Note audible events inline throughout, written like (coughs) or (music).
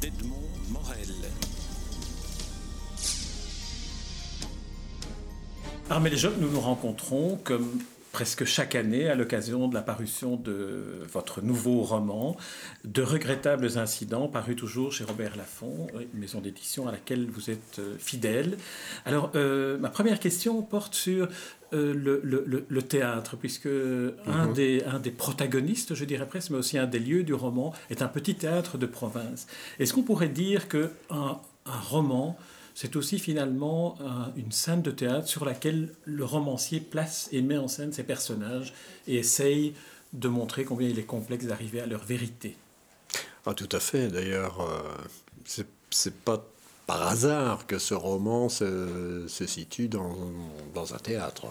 d'Edmond Morel. Armel Job, nous nous rencontrons comme presque chaque année à l'occasion de la parution de votre nouveau roman, De regrettables incidents, paru toujours chez Robert Laffont, une maison d'édition à laquelle vous êtes euh, fidèle. Alors, euh, ma première question porte sur euh, le, théâtre, puisque un, mhm. des, un des protagonistes, je dirais presque, mais aussi un des lieux du roman, est un petit théâtre de province. Est-ce qu'on pourrait dire qu'un un roman c'est aussi finalement une scène de théâtre sur laquelle le romancier place et met en scène ses personnages et essaye de montrer combien il est complexe d'arriver à leur vérité. Ah, tout à fait. D'ailleurs, euh, c'est pas par hasard que ce roman se, situe dans, un théâtre.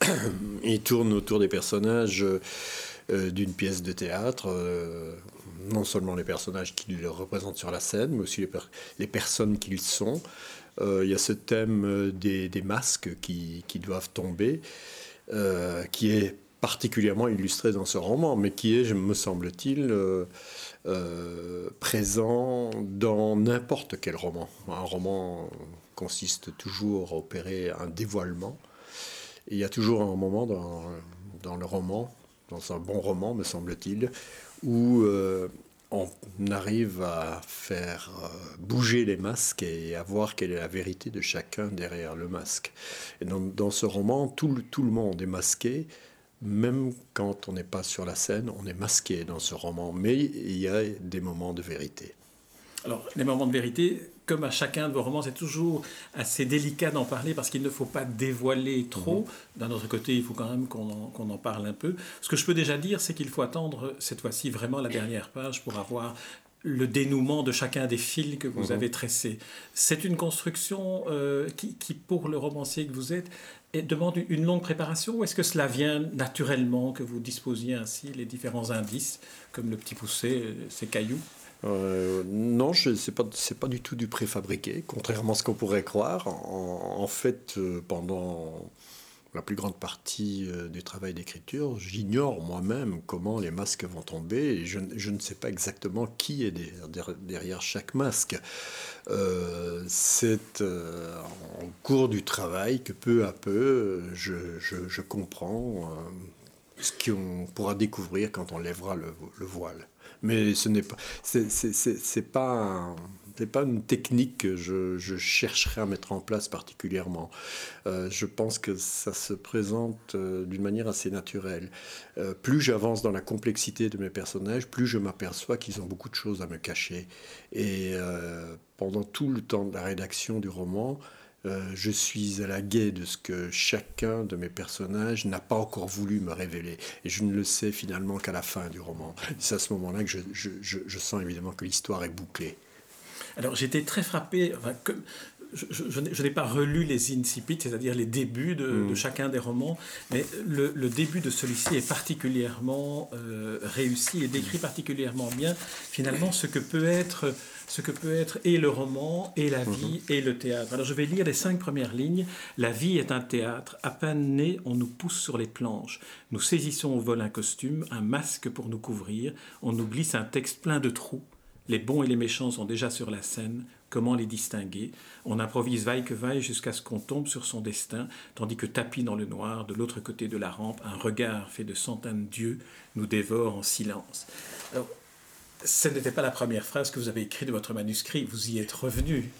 (clears throat) il tourne autour des personnages euh, d'une pièce de théâtre. Euh, non seulement les personnages qu'il représente sur la scène, mais aussi les personnes qu'ils sont. Euh, il y a ce thème euh, des, masques qui, doivent tomber, euh, qui est particulièrement illustré dans ce roman, mais qui est, me semble-t-il, présent dans n'importe quel roman. Un roman consiste toujours à opérer un dévoilement. il y a toujours un moment dans, dans, le roman, dans un bon roman, me semble-t-il, où on arrive à faire euh, bouger les masques et à voir quelle est la vérité de chacun derrière le masque. Et dans, ce roman, tout tout le monde est masqué, même quand on n'est pas sur la scène, on est masqué dans ce roman, mais il y a des moments de vérité. Alors, les moments de vérité, comme à chacun de vos romans, c'est toujours assez délicat d'en parler parce qu'il ne faut pas dévoiler trop. Mhm. D'un autre côté, il faut quand même qu'on en, parle un peu. Ce que je peux déjà dire, c'est qu'il faut attendre cette fois-ci vraiment la dernière page pour avoir le dénouement de chacun des fils que vous mhm. avez tracés. C'est une construction euh, qui, pour le romancier que vous êtes, demande une longue préparation ou est-ce que cela vient naturellement, que vous disposiez ainsi les différents indices, comme le petit poussé, ces euh, cailloux? Euh, non, ce n'est pas, pas du tout du préfabriqué, contrairement à ce qu'on pourrait croire. En, fait, euh, pendant la plus grande partie euh, du travail d'écriture, j'ignore moi-même comment les masques vont tomber et je, ne sais pas exactement qui est derrière, chaque masque. C'est en cours du travail que peu à peu je comprends ce qu'on pourra découvrir quand on lèvera le, le voile. Mais ce n'est pas, c'est pas, pas une technique que je, je, chercherai à mettre en place particulièrement. Euh, je pense que ça se présente euh, d'une manière assez naturelle. Euh, plus j'avance dans la complexité de mes personnages, plus je m'aperçois qu'ils ont beaucoup de choses à me cacher. Et pendant tout le temps de la rédaction du roman, euh, je suis à la guet de ce que chacun de mes personnages n'a pas encore voulu me révéler. Et je ne le sais finalement qu'à la fin du roman. C'est à ce moment-là que je, sens évidemment que l'histoire est bouclée. Alors j'étais très frappé, je, n'ai pas relu les incipits, c'est-à-dire les débuts de, mm. chacun des romans, mais le, début de celui-ci est particulièrement euh, réussi et décrit particulièrement bien finalement ce que peut être ce que peut être et le roman, et la vie, mm-hmm. et le théâtre. Alors je vais lire les cinq premières lignes. La vie est un théâtre. À peine né, on nous pousse sur les planches. Nous saisissons au vol un costume, un masque pour nous couvrir. On nous glisse un texte plein de trous. Les bons et les méchants sont déjà sur la scène. Comment les distinguer? On improvise vaille que vaille jusqu'à ce qu'on tombe sur son destin, tandis que tapis dans le noir, de l'autre côté de la rampe, un regard fait de centaines d'yeux nous dévore en silence. Alors, ce n'était pas la première phrase que vous avez écrite de votre manuscrit, vous y êtes revenu.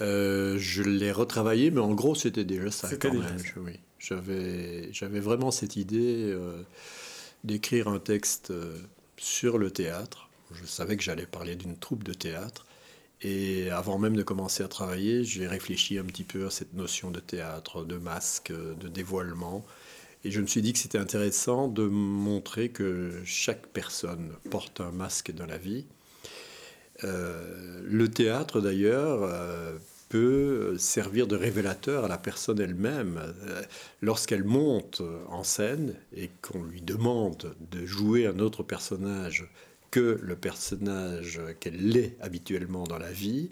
Euh, je l'ai retravaillé, mais en gros, c'était déjà ça quand même. oui. J'avais, j'avais vraiment cette idée euh, d'écrire un texte euh, sur le théâtre. Je savais que j'allais parler d'une troupe de théâtre. Et avant même de commencer à travailler, j'ai réfléchi un petit peu à cette notion de théâtre, de masque, de dévoilement. Et je me suis dit que c'était intéressant de montrer que chaque personne porte un masque dans la vie. Euh, le théâtre, d'ailleurs, euh, peut servir de révélateur à la personne elle-même. Euh, lorsqu'elle monte en scène et qu'on lui demande de jouer un autre personnage que le personnage qu'elle est habituellement dans la vie,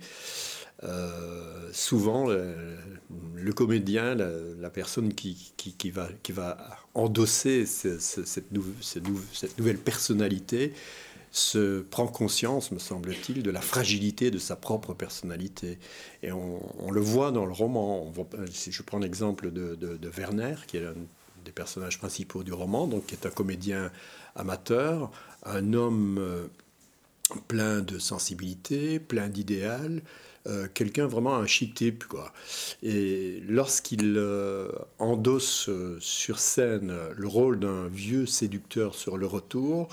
euh, souvent, le, comédien, la, personne qui, va, endosser cette, nouvelle personnalité, se prend conscience, me semble-t-il, de la fragilité de sa propre personnalité. Et on, le voit dans le roman. si je prends l'exemple de, de, Werner, qui est un des personnages principaux du roman, donc qui est un comédien amateur, un homme euh, plein de sensibilité, plein d'idéal, euh, quelqu'un vraiment un chic. Quoi. Et lorsqu'il euh, endosse sur scène le rôle d'un vieux séducteur sur le retour,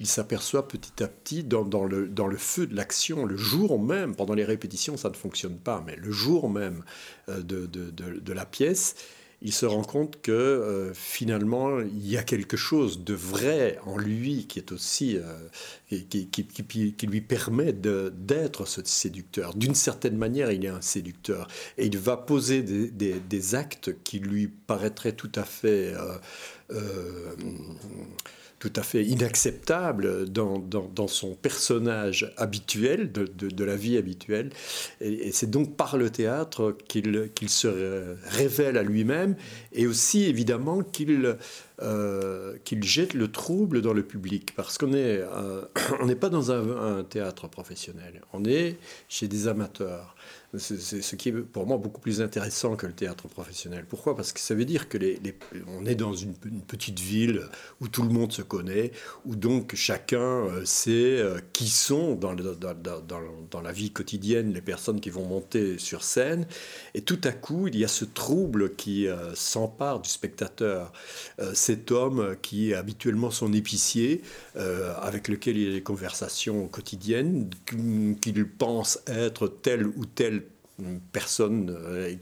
il s'aperçoit petit à petit dans, le, dans le feu de l'action, le jour même, pendant les répétitions ça ne fonctionne pas, mais le jour même de, de la pièce, il se rend compte que euh, finalement, il y a quelque chose de vrai en lui qui est aussi, euh, qui, qui, lui permet d'être ce séducteur. D'une certaine manière, il est un séducteur. Et il va poser des, des, actes qui lui paraîtraient tout à fait... Euh, tout à fait inacceptable dans, dans, son personnage habituel, de, de, la vie habituelle. Et, c'est donc par le théâtre qu'il qu'il se révèle à lui-même et aussi évidemment qu'il euh, qu'il jette le trouble dans le public. Parce qu'on n'est euh, (coughs) on n'est pas dans un, théâtre professionnel, on est chez des amateurs. C'est ce qui est pour moi beaucoup plus intéressant que le théâtre professionnel. Pourquoi? Parce que ça veut dire que les, on est dans une, petite ville où tout le monde se connaît, où donc chacun euh, sait euh, qui sont dans, la vie quotidienne les personnes qui vont monter sur scène. Et tout à coup, il y a ce trouble qui euh, s'empare du spectateur. cet homme qui est habituellement son épicier, avec lequel il a des conversations quotidiennes, qu'il pense être tel ou tel personne euh,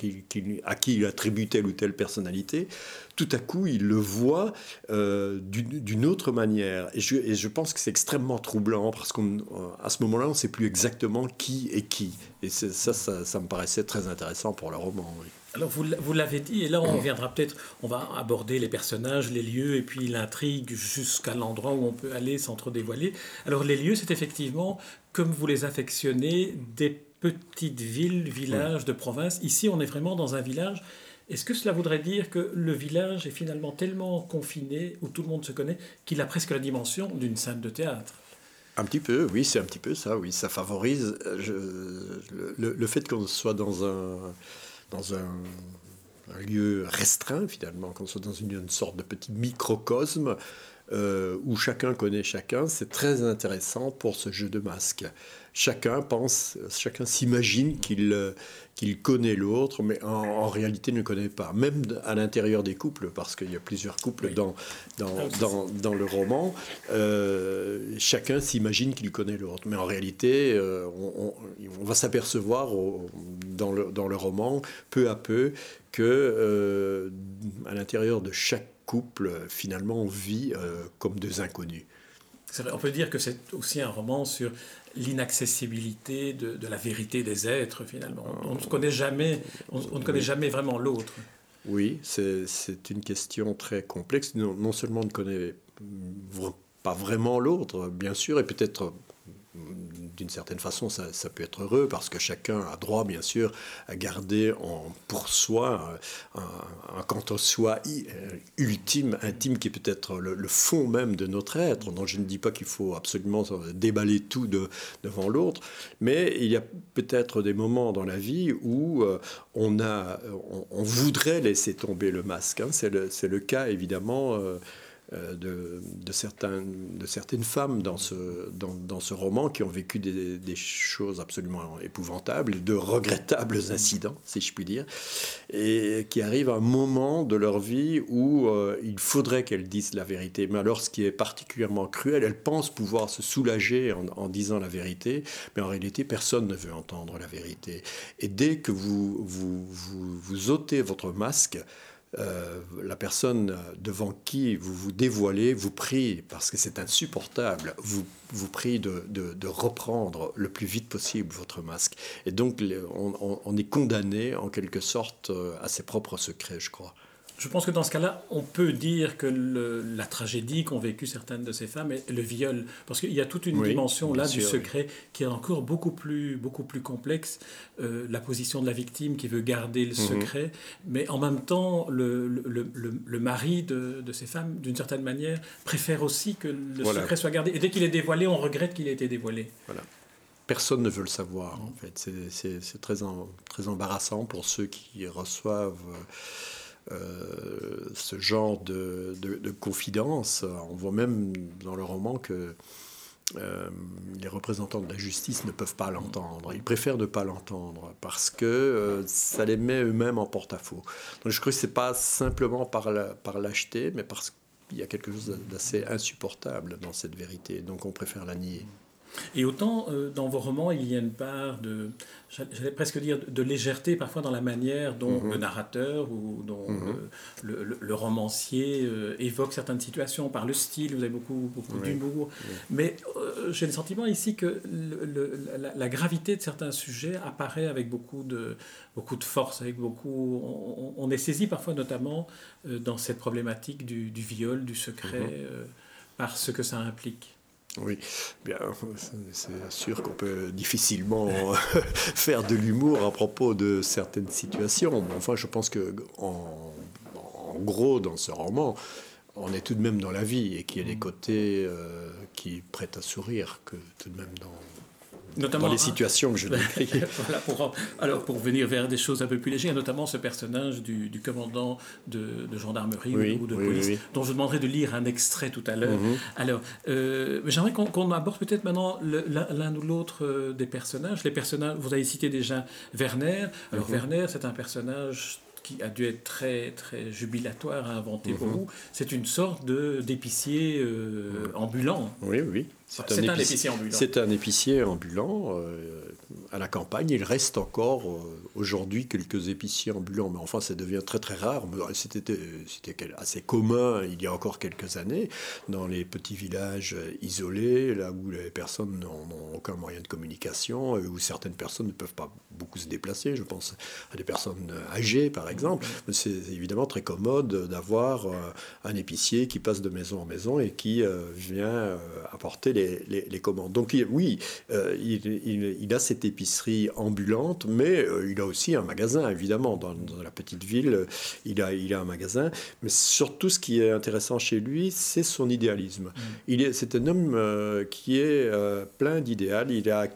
à qui il attribue telle ou telle personnalité, tout à coup, il le voit euh, d'une autre manière. Et je, pense que c'est extrêmement troublant parce qu'à ce moment-là, on ne sait plus exactement qui est qui. Et ça, ça, me paraissait très intéressant pour le roman. Alors vous, l'avez dit, et là on viendra peut-être, on va aborder les personnages, les lieux, et puis l'intrigue jusqu'à l'endroit où on peut aller sans trop dévoiler. Alors les lieux, c'est effectivement, comme vous les affectionnez, des petite ville, village de province. Ici, on est vraiment dans un village. Est-ce que cela voudrait dire que le village est finalement tellement confiné, où tout le monde se connaît, qu'il a presque la dimension d'une scène de théâtre? Un petit peu, oui, c'est un petit peu ça, oui. Ça favorise le, fait qu'on soit dans un, dans un, lieu restreint, finalement, qu'on soit dans une, sorte de petit microcosme euh, où chacun connaît chacun, c'est très intéressant pour ce jeu de masque chacun pense, chacun s'imagine qu'il euh, qu'il connaît l'autre, mais en, réalité ne connaît pas. Même à l'intérieur des couples, parce qu'il y a plusieurs couples dans, dans, ah, dans, dans, le roman, euh, chacun s'imagine qu'il connaît l'autre. Mais en réalité, euh, on, on, va s'apercevoir dans le, dans le roman, peu à peu, que à l'intérieur de chaque couple, finalement, on vit comme deux inconnus. On peut dire que c'est aussi un roman sur l'inaccessibilité de, de, la vérité des êtres, finalement. On ne connaît jamais, on, ne connaît jamais vraiment l'autre. Oui, c'est une question très complexe. Non, non, seulement on ne connaît pas vraiment l'autre, bien sûr, et peut-être d'une certaine façon, ça, peut être heureux parce que chacun a droit, bien sûr, à garder en, pour soi un, quant au soi euh, ultime, intime, qui peut-être le, fond même de notre être. Donc je ne dis pas qu'il faut absolument déballer tout de, devant l'autre, mais il y a peut-être des moments dans la vie où euh, on, voudrait laisser tomber le masque. Hein. C'est le, cas, évidemment. Euh, euh, de, de, certaines femmes dans ce, roman qui ont vécu des, choses absolument épouvantables, de regrettables incidents, si je puis dire, et qui arrivent à un moment de leur vie où euh, il faudrait qu'elles disent la vérité. Mais alors, ce qui est particulièrement cruel, elles pensent pouvoir se soulager en, disant la vérité, mais en réalité, personne ne veut entendre la vérité. Et dès que vous, vous ôtez votre masque, euh, la personne devant qui vous vous dévoilez vous prie, parce que c'est insupportable, vous, vous prie de, de, reprendre le plus vite possible votre masque. Et donc on, est condamné en quelque sorte euh, à ses propres secrets, je crois. Je pense que dans ce cas-là, on peut dire que la tragédie qu'ont vécu certaines de ces femmes est le viol. Parce qu'il y a toute une dimension là du secret qui est encore beaucoup plus, beaucoup plus complexe. Euh, la position de la victime qui veut garder le mhm. secret. Mais en même temps, le, le, le, mari de, de, ces femmes, d'une certaine manière, préfère aussi que le secret soit gardé. Et dès qu'il est dévoilé, on regrette qu'il ait été dévoilé. Voilà personne ne veut le savoir, en fait. C'est très, très embarrassant pour ceux qui reçoivent euh, ce genre de, de, confidence. On voit même dans le roman que euh, les représentants de la justice ne peuvent pas l'entendre. Ils préfèrent ne pas l'entendre parce que euh, ça les met eux-mêmes en porte-à-faux. Donc je crois que ce n'est pas simplement par lâcheté, mais parce qu'il y a quelque chose d'assez insupportable dans cette vérité. Donc on préfère la nier. Et autant euh, dans vos romans, il y a une part de, j'allais presque dire, de légèreté parfois dans la manière dont mhm. le narrateur ou dont mhm. le, le, romancier euh, évoque certaines situations par le style. Vous avez beaucoup, beaucoup d'humour. Mais euh, j'ai le sentiment ici que la, la, gravité de certains sujets apparaît avec beaucoup de, beaucoup de force, avec beaucoup. On, est saisi parfois, notamment dans cette problématique du, du viol, du secret, mhm. par ce que ça implique. Oui, bien, c'est sûr qu'on peut difficilement (laughs) faire de l'humour à propos de certaines situations. Mais enfin, je pense que en, gros, dans ce roman, on est tout de même dans la vie et qu'il y a des côtés euh, qui prêtent à sourire que tout de même dans, Notamment, dans les situations que je (laughs) décris. voilà, pour, alors, pour venir vers des choses un peu plus légères, notamment ce personnage du, du commandant de, de gendarmerie ou de police, dont je demanderai de lire un extrait tout à l'heure. Mhm. Alors, euh, j'aimerais qu'on aborde peut-être maintenant l'un ou l'autre euh, des personnages. Les personnages, vous avez cité déjà Werner. Alors, mhm. Werner, c'est un personnage qui a dû être très, très jubilatoire à inventer pour mhm. vous. C'est une sorte d'épicier euh, ambulant. Oui, oui. C'est un, épicier ambulant. C'est un épicier ambulant euh, à la campagne. Il reste encore euh, aujourd'hui quelques épiciers ambulants, mais enfin ça devient très très rare. C'était assez commun il y a encore quelques années dans les petits villages isolés, là où les personnes n'ont aucun moyen de communication, où certaines personnes ne peuvent pas beaucoup se déplacer. Je pense à des personnes âgées par exemple. C'est évidemment très commode d'avoir euh, un épicier qui passe de maison en maison et qui vient apporter les les, commandes. Donc oui, euh, il, a cette épicerie ambulante, mais euh, il a aussi un magasin, évidemment, dans, la petite ville, il a, il a un magasin. Mais surtout, ce qui est intéressant chez lui, c'est son idéalisme. Mm. Il est, c'est un homme euh, qui est plein d'idéal. Il a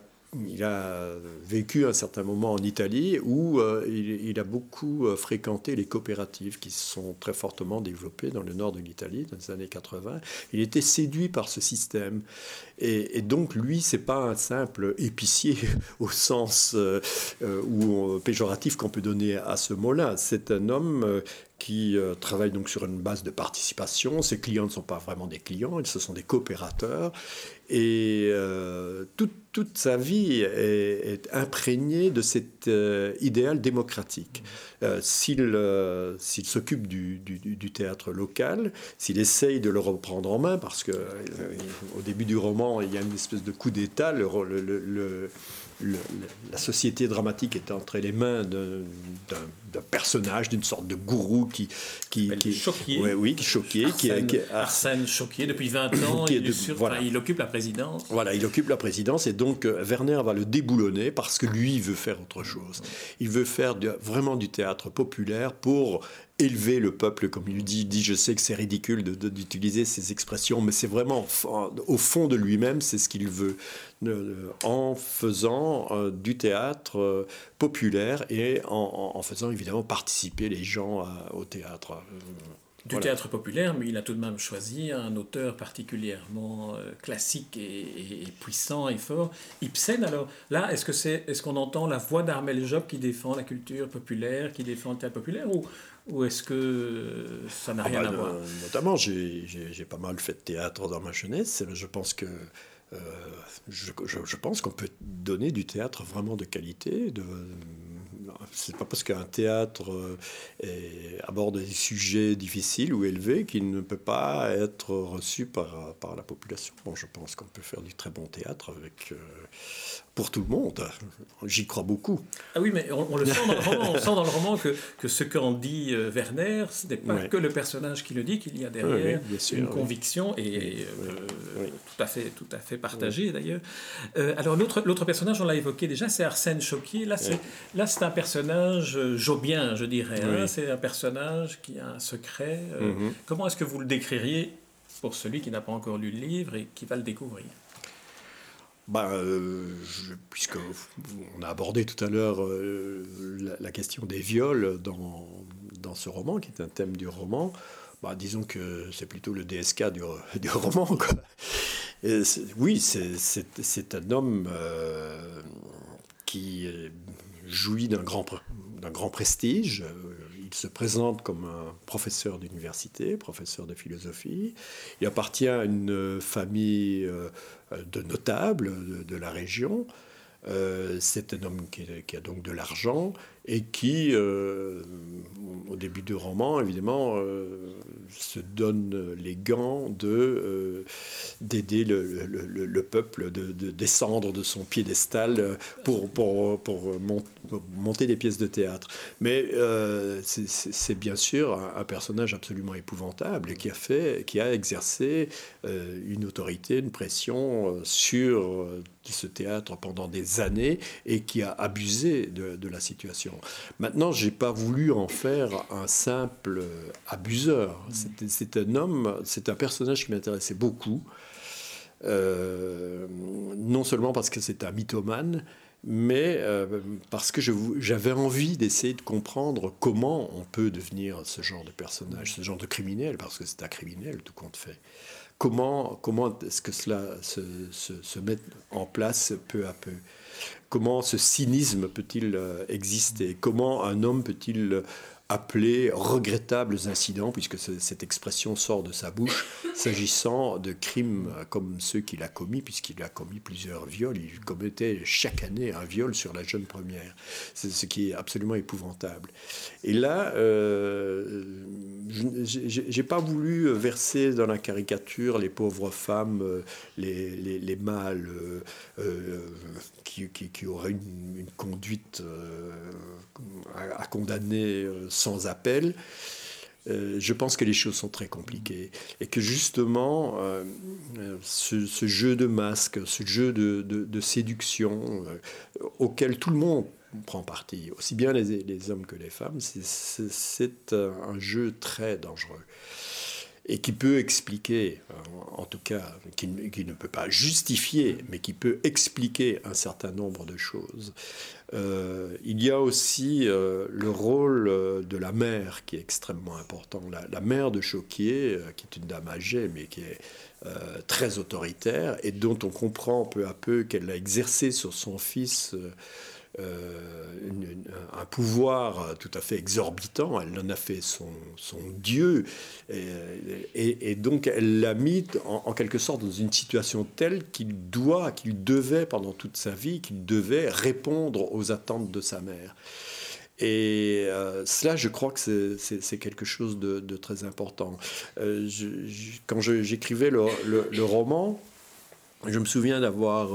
il a vécu un certain moment en Italie où euh, il, a beaucoup euh, fréquenté les coopératives qui se sont très fortement développées dans le nord de l'Italie dans les années 80. Il était séduit par ce système. Et, donc, lui, c'est pas un simple épicier (laughs) au sens euh, ou péjoratif qu'on peut donner à ce mot-là. C'est un homme qui travaille donc sur une base de participation. Ses clients ne sont pas vraiment des clients, ce sont des coopérateurs. Et euh, toute, toute, sa vie est, imprégnée de cet euh, idéal démocratique. Euh, s'il s'occupe du, du, théâtre local, s'il essaye de le reprendre en main, parce que au début du roman, il y a une espèce de coup d'État, la société dramatique est entre les mains d'un personnage, d'une sorte de gourou qui, qui, qui oui, qui choqué, Arsène, qui, Arsène choqué depuis 20 (coughs) ans, il, il occupe la présidence. Voilà, il occupe la présidence et donc euh, Werner va le déboulonner parce que lui veut faire autre chose. Il veut faire vraiment du théâtre populaire pour élever le peuple, comme il dit. dit je sais que c'est ridicule d'utiliser ces expressions, mais c'est vraiment au fond de lui-même, c'est ce qu'il veut, en faisant euh, du théâtre euh, populaire et en, faisant évidemment participer les gens au théâtre. Du théâtre populaire, mais il a tout de même choisi un auteur particulièrement euh, classique et, puissant et fort, Ibsen. Alors là, est-ce que c'est, est-ce qu'on entend la voix d'Armel Job qui défend la culture populaire, qui défend le théâtre populaire, ou ou est-ce que ça n'a ah rien bah, à voir? Notamment, j'ai pas mal fait de théâtre dans ma jeunesse. Je pense que euh, je, je, pense qu'on peut donner du théâtre vraiment de qualité, de, c'est pas parce qu'un théâtre euh, aborde des sujets difficiles ou élevés qu'il ne peut pas être reçu par, par la population. Bon, je pense qu'on peut faire du très bon théâtre avec, euh, pour tout le monde. J'y crois beaucoup. Ah oui, mais on, le sent dans le roman, on sent dans le roman que, que ce qu'en dit euh, Werner, ce n'est pas que le personnage qui le dit, qu'il y a derrière une conviction et tout à fait, tout à fait partagée d'ailleurs. alors l'autre, l'autre personnage, on l'a évoqué déjà, c'est Arsène Choquier. Là, c'est, là, c'est un personnage euh, jobien, je dirais. Hein. C'est un personnage qui a un secret. Euh, mhm. Comment est-ce que vous le décririez pour celui qui n'a pas encore lu le livre et qui va le découvrir? Bah, euh, on a abordé tout à l'heure la, question des viols dans, dans ce roman, qui est un thème du roman. Bah, disons que c'est plutôt le DSK du, (laughs) du roman. Quoi. oui, c'est un homme qui jouit d'un grand, d'un grand prestige. Il se présente comme un professeur d'université, professeur de philosophie. Il appartient à une famille euh, de notables de, la région. Euh, c'est un homme qui, a donc de l'argent et qui, euh, au début du roman, évidemment, euh, se donne les gants de euh, d'aider le, le, peuple de, de, descendre de son piédestal pour, pour, pour, monter des pièces de théâtre. Mais c'est bien sûr un, personnage absolument épouvantable qui a, fait, qui a exercé une autorité, une pression sur ce théâtre pendant des années et qui a abusé de la situation. Maintenant, j'ai pas voulu en faire un simple abuseur. C'est un homme, c'est un personnage qui m'intéressait beaucoup. Euh, non seulement parce que c'est un mythomane, mais euh, parce que j'avais envie d'essayer de comprendre comment on peut devenir ce genre de personnage, ce genre de criminel, parce que c'est un criminel tout compte fait. Comment, comment est-ce que cela se, se met en place peu à peu? Comment ce cynisme peut-il euh, exister? Comment un homme peut-il appeler regrettables incidents, puisque cette expression sort de sa bouche, (laughs) s'agissant de crimes comme ceux qu'il a commis, puisqu'il a commis plusieurs viols. Il commettait chaque année un viol sur la jeune première, c'est ce qui est absolument épouvantable. Et là, euh, j'ai pas voulu verser dans la caricature les pauvres femmes, euh, les, les, mâles euh, euh, qui, qui, auraient une, conduite à, à, condamner sans appel. Euh, je pense que les choses sont très compliquées et que justement euh, ce, jeu de masque, ce jeu de, séduction euh, auquel tout le monde prend parti, aussi bien les, les hommes que les femmes, c'est un jeu très dangereux et qui peut expliquer, en tout cas, qui, ne peut pas justifier, mais qui peut expliquer un certain nombre de choses. Euh, il y a aussi euh, le rôle euh, de la mère qui est extrêmement important. La, mère de Choquier, qui est une dame âgée, mais qui est très autoritaire et dont on comprend peu à peu qu'elle a exercé sur son fils euh, un pouvoir tout à fait exorbitant. Elle en a fait son, son dieu. Et, donc, elle l'a mis en, quelque sorte dans une situation telle qu'il doit, qu'il devait pendant toute sa vie, qu'il devait répondre aux attentes de sa mère. Et euh, cela, je crois que c'est quelque chose de, très important. Euh, quand j'écrivais le, le, roman, je me souviens d'avoir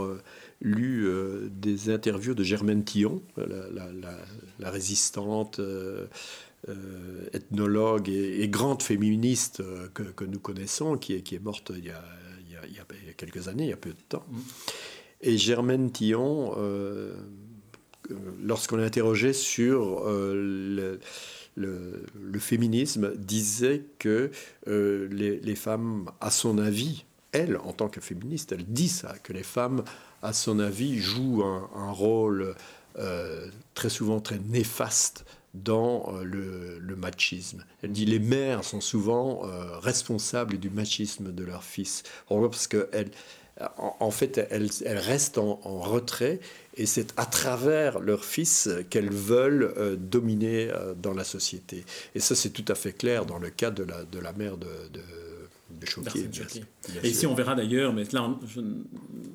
lu euh, des interviews de Germaine Tillon, la, résistante, euh, euh, ethnologue et, grande féministe que, nous connaissons, qui est, qui est morte il y, a, il, y a, quelques années, il y a peu de temps. Mm. Et Germaine Tillon, lorsqu'on l'interrogeait sur le, le, féminisme, disait que les, les femmes, à son avis, elle, en tant que féministe, elle dit ça, que les femmes à son avis, joue un, rôle euh, très souvent très néfaste dans euh, le, machisme. Elle dit les mères sont souvent euh, responsables du machisme de leurs fils. Parce qu'elles en, fait, elles, restent en, retrait et c'est à travers leurs fils qu'elles veulent dominer dans la société. Et ça, c'est tout à fait clair dans le cas de la, de la mère de Choquier. Et ici, on verra d'ailleurs, mais là,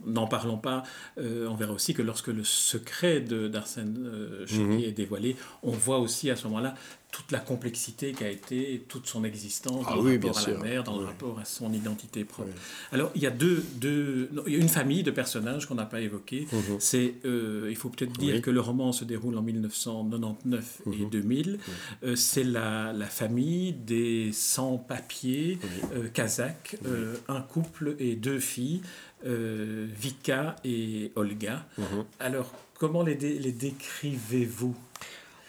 n'en parlons pas, on verra aussi que lorsque le secret d'Arsène Choquier mhm. est dévoilé, on voit aussi à ce moment-là toute la complexité qu'a été toute son existence ah dans le rapport à la mère, dans le rapport à son identité propre. Alors, il y a deux, deux il y a une famille de personnages qu'on n'a pas évoqués. Mhm. C'est, euh, il faut peut-être dire que le roman se déroule en 1999 et 2000. Mhm. Euh, c'est la, la, famille des sans-papiers euh, kazakhs, un couple et deux filles, Vika et Olga. Mhm. Alors, comment les, les décrivez-vous?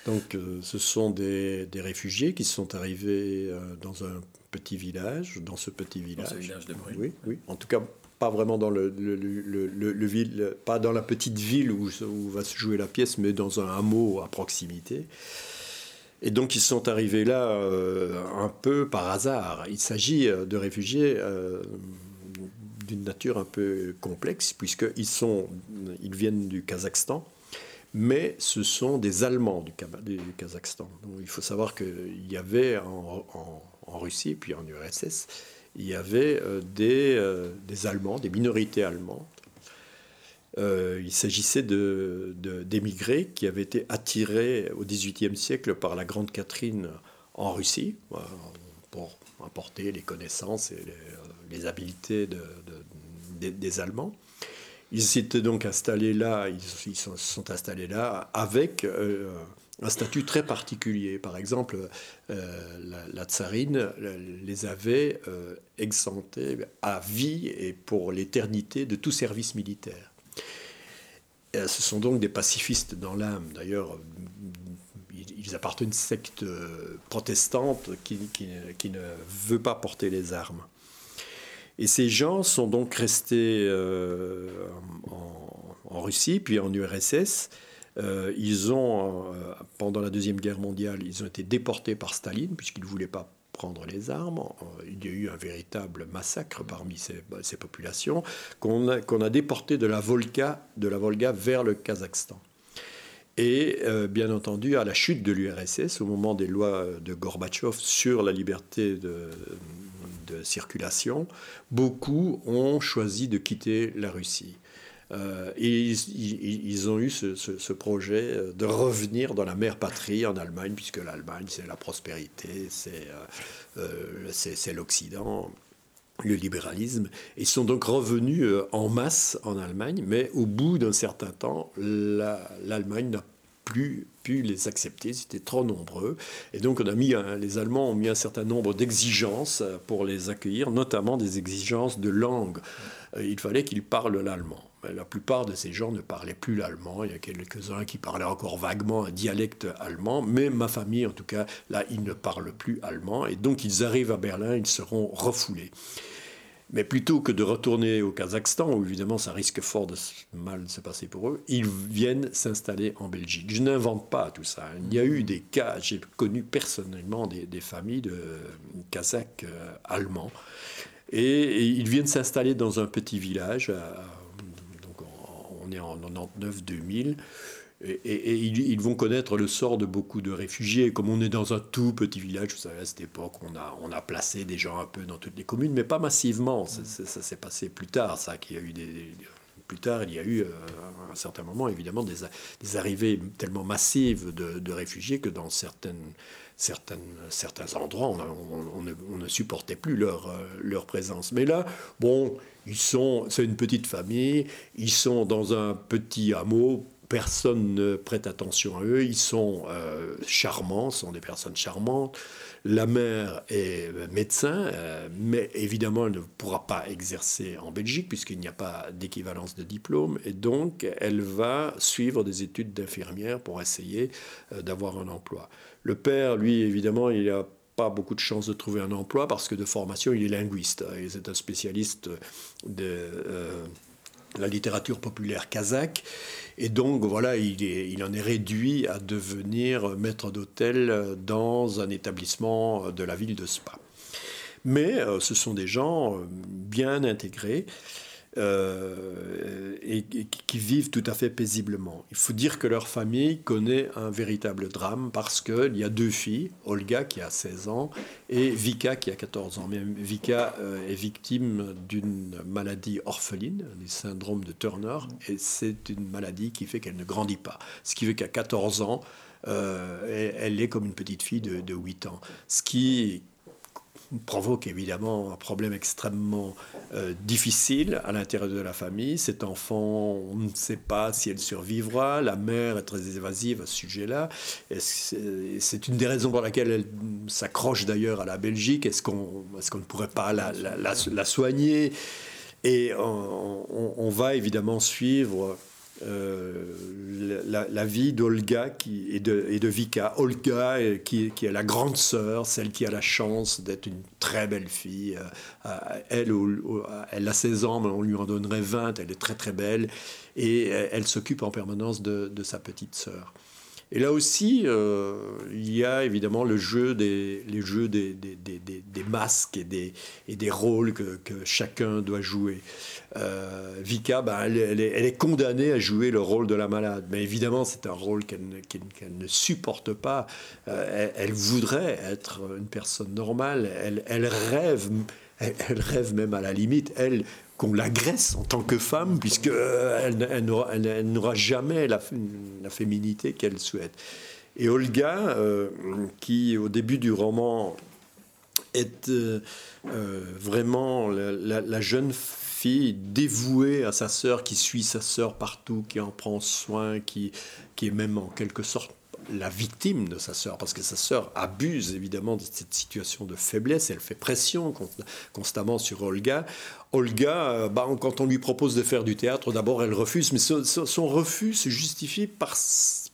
Donc, euh, ce sont des, réfugiés qui sont arrivés euh, dans un petit village, dans ce petit village. Dans ce village de Bruges. Oui, oui. En tout cas, pas vraiment dans le, le, ville, pas dans la petite ville où, où, va se jouer la pièce, mais dans un hameau à proximité. Et donc, ils sont arrivés là euh, un peu par hasard. Il s'agit de réfugiés d'une nature un peu complexe, puisqu'ils sont, ils viennent du Kazakhstan mais ce sont des Allemands du, Kazakhstan. il faut savoir qu'il y avait en, Russie, puis en URSS, il y avait euh, euh, des, Allemands, des minorités allemandes. Euh, il s'agissait d'émigrés qui avaient été attirés au XVIIIe siècle par la Grande Catherine en Russie pour apporter les connaissances et les, habiletés des Allemands. Ils s'étaient donc installés là, ils, se sont installés là avec euh, un statut très particulier. Par exemple, euh, la, tsarine les avait euh, exemptés à vie et pour l'éternité de tout service militaire. ce sont donc des pacifistes dans l'âme. D'ailleurs, ils appartiennent à une secte protestante qui ne veut pas porter les armes. Et ces gens sont donc restés euh, en, Russie, puis en URSS. Euh, ils ont, euh, pendant la Deuxième Guerre mondiale, ils ont été déportés par Staline, puisqu'ils ne voulaient pas prendre les armes. Il y a eu un véritable massacre parmi ces, ces populations, qu'on a, qu'on déporté de la Volga vers le Kazakhstan. Et bien entendu, à la chute de l'URSS, au moment des lois de Gorbatchev sur la liberté de, de circulation, beaucoup ont choisi de quitter la Russie. Euh, et ils, ont eu ce, projet de revenir dans la mère patrie en Allemagne, puisque l'Allemagne, c'est la prospérité, c'est euh, euh l'Occident, le libéralisme. Ils sont donc revenus euh, en masse en Allemagne, mais au bout d'un certain temps, l'Allemagne n'a plus pu les accepter, c'était trop nombreux. Et donc on a mis, les Allemands ont mis un certain nombre d'exigences pour les accueillir, notamment des exigences de langue. Euh, il fallait qu'ils parlent l'allemand. La plupart de ces gens ne parlaient plus l'allemand. Il y a quelques-uns qui parlaient encore vaguement un dialecte allemand, mais ma famille, en tout cas, là, ils ne parlent plus allemand. Et donc, ils arrivent à Berlin, ils seront refoulés. Mais plutôt que de retourner au Kazakhstan, où évidemment ça risque fort de mal se passer pour eux, ils viennent s'installer en Belgique. Je n'invente pas tout ça. Il y a eu des cas, j'ai connu personnellement des, familles de Kazakhs euh, allemands, et, ils viennent s'installer dans un petit village, donc on est en 99-2000, et, ils, vont connaître le sort de beaucoup de réfugiés. Comme on est dans un tout petit village, vous savez, à cette époque, on a, on a placé des gens un peu dans toutes les communes, mais pas massivement. Ça, s'est passé plus tard, ça, qu'il y a eu des, plus tard, il y a eu euh, à un certain moment, évidemment, des, des arrivées tellement massives de, réfugiés que dans certaines, certaines, certains endroits, on, on, ne, supportait plus leur, euh, leur présence. Mais là, bon, ils sont, c'est une petite famille, ils sont dans un petit hameau personne ne prête attention à eux. Ils sont euh, charmants, sont des personnes charmantes. La mère est médecin, euh, mais évidemment, elle ne pourra pas exercer en Belgique puisqu'il n'y a pas d'équivalence de diplôme. Et donc, elle va suivre des études d'infirmière pour essayer euh, d'avoir un emploi. Le père, lui, évidemment, il a pas beaucoup de chances de trouver un emploi parce que de formation, il est linguiste. C'est un spécialiste de la littérature populaire kazakh. Et donc, voilà, il, il en est réduit à devenir maître d'hôtel dans un établissement de la ville de Spa. Mais euh, ce sont des gens euh, bien intégrés. Euh, et, qui vivent tout à fait paisiblement. Il faut dire que leur famille connaît un véritable drame parce qu'il y a deux filles, Olga qui a 16 ans et Vika qui a 14 ans. Mais Vika euh, est victime d'une maladie orpheline, du syndrome de Turner, et c'est une maladie qui fait qu'elle ne grandit pas. Ce qui fait qu'à 14 ans, euh, elle est comme une petite fille de, de 8 ans. Ce qui provoque évidemment un problème extrêmement euh, difficile à l'intérieur de la famille. Cet enfant, on ne sait pas si elle survivra. La mère est très évasive à ce sujet-là. C'est une des raisons pour laquelle elle s'accroche d'ailleurs à la Belgique. Est-ce qu'on ne pourrait pas la, soigner? Et on, va évidemment suivre euh, la, vie d'Olga et de, et de Vika. Olga, euh, qui, qui, est la grande sœur, celle qui a la chance d'être une très belle fille. Euh, elle, elle a 16 ans, mais on lui en donnerait 20. Elle est très très belle. Et elle s'occupe en permanence de, de sa petite sœur. Et là aussi, euh, il y a évidemment le jeu des, les jeux des, masques et des, rôles que, chacun doit jouer. Euh, Vika, ben, elle, est, condamnée à jouer le rôle de la malade. Mais évidemment, c'est un rôle qu'elle ne, supporte pas. Euh, elle, voudrait être une personne normale. Elle rêve. Elle, rêve même à la limite, elle, qu'on l'agresse en tant que femme, puisqu'elle elle, elle n'aura jamais la, féminité qu'elle souhaite. Et Olga, euh, qui au début du roman est euh, euh, vraiment la, jeune fille dévouée à sa sœur, qui suit sa sœur partout, qui en prend soin, qui est même en quelque sorte la victime de sa sœur, parce que sa sœur abuse évidemment de cette situation de faiblesse, elle fait pression constamment sur Olga. Olga, euh, bah, quand on lui propose de faire du théâtre, d'abord elle refuse, mais son refus se justifie par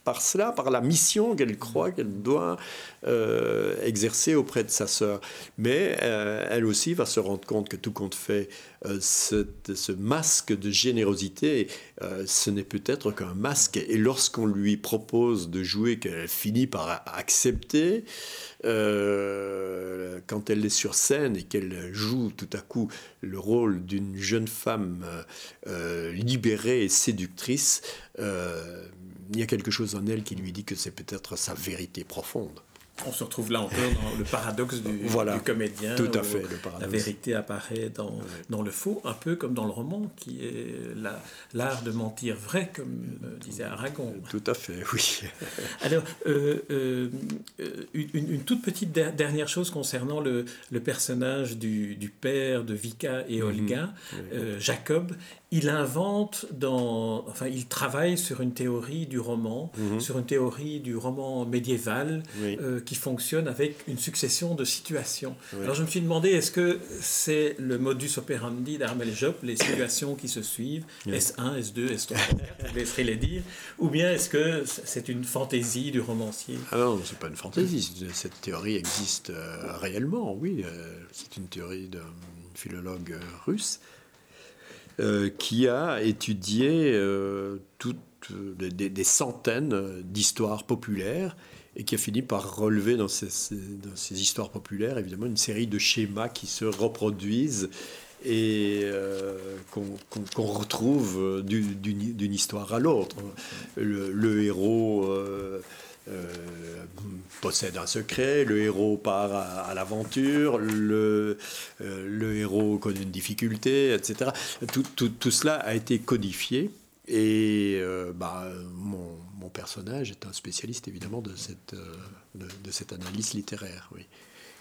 par cela, par la mission qu'elle croit qu'elle doit euh, exercer auprès de sa sœur. Mais euh, elle aussi va se rendre compte que tout compte fait, euh, ce, ce, masque de générosité, ce n'est peut-être qu'un masque. Et lorsqu'on lui propose de jouer, qu'elle finit par accepter, quand elle est sur scène et qu'elle joue tout à coup le rôle d'une jeune femme libérée et séductrice, il y a quelque chose en elle qui lui dit que c'est peut-être sa vérité profonde. On se retrouve là encore dans le paradoxe du, voilà, du comédien. Tout à fait, La vérité apparaît dans, dans le faux, un peu comme dans le roman, qui est l'art de mentir vrai, comme euh, disait Aragon. Tout à fait, oui. (laughs) Alors, euh, euh, une, une, toute petite dernière chose concernant le, le personnage du, du, père de Vika et mhm. Olga, Jacob il invente dans, enfin, il travaille sur une théorie du roman, mhm. sur une théorie du roman médiéval qui fonctionne avec une succession de situations. Alors je me suis demandé, est-ce que c'est le modus operandi d'Armel Job, les situations qui se suivent, S1, S2, S3, je laisserai les dire, ou bien est-ce que c'est une fantaisie du romancier? Ah non, c'est pas une fantaisie, cette théorie existe euh, réellement, oui, euh, c'est une théorie d'un philologue russe euh, qui a étudié toutes des, centaines d'histoires populaires et qui a fini par relever dans ces, dans ces, histoires populaires évidemment une série de schémas qui se reproduisent et qu'on retrouve d'une histoire à l'autre. Le, héros euh, possède un secret, le héros part à, l'aventure, le, euh, le, héros connaît une difficulté, etc. Tout, tout, tout cela a été codifié et euh, bah, mon, mon, personnage est un spécialiste évidemment de cette, de, de, cette analyse littéraire. Oui.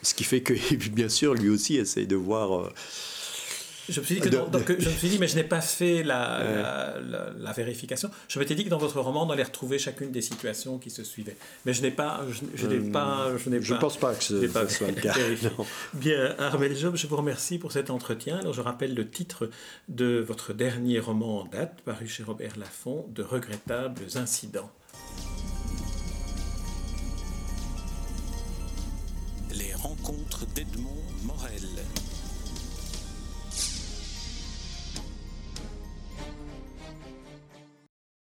Ce qui fait que, (laughs) bien sûr, lui aussi essaye de voir je me suis dit, que je me suis dit mais je n'ai pas fait la, la, vérification. Je m'étais dit que dans votre roman, on allait retrouver chacune des situations qui se suivaient. Mais je n'ai pas. Je, n'ai euh, pas. Je ne pense pas que ce, pas soit le cas. (laughs) (laughs) Bien, Armel Job, je vous remercie pour cet entretien. Alors, je rappelle le titre de votre dernier roman en date, paru chez Robert Laffont, De regrettables incidents. Les rencontres d'Edmond.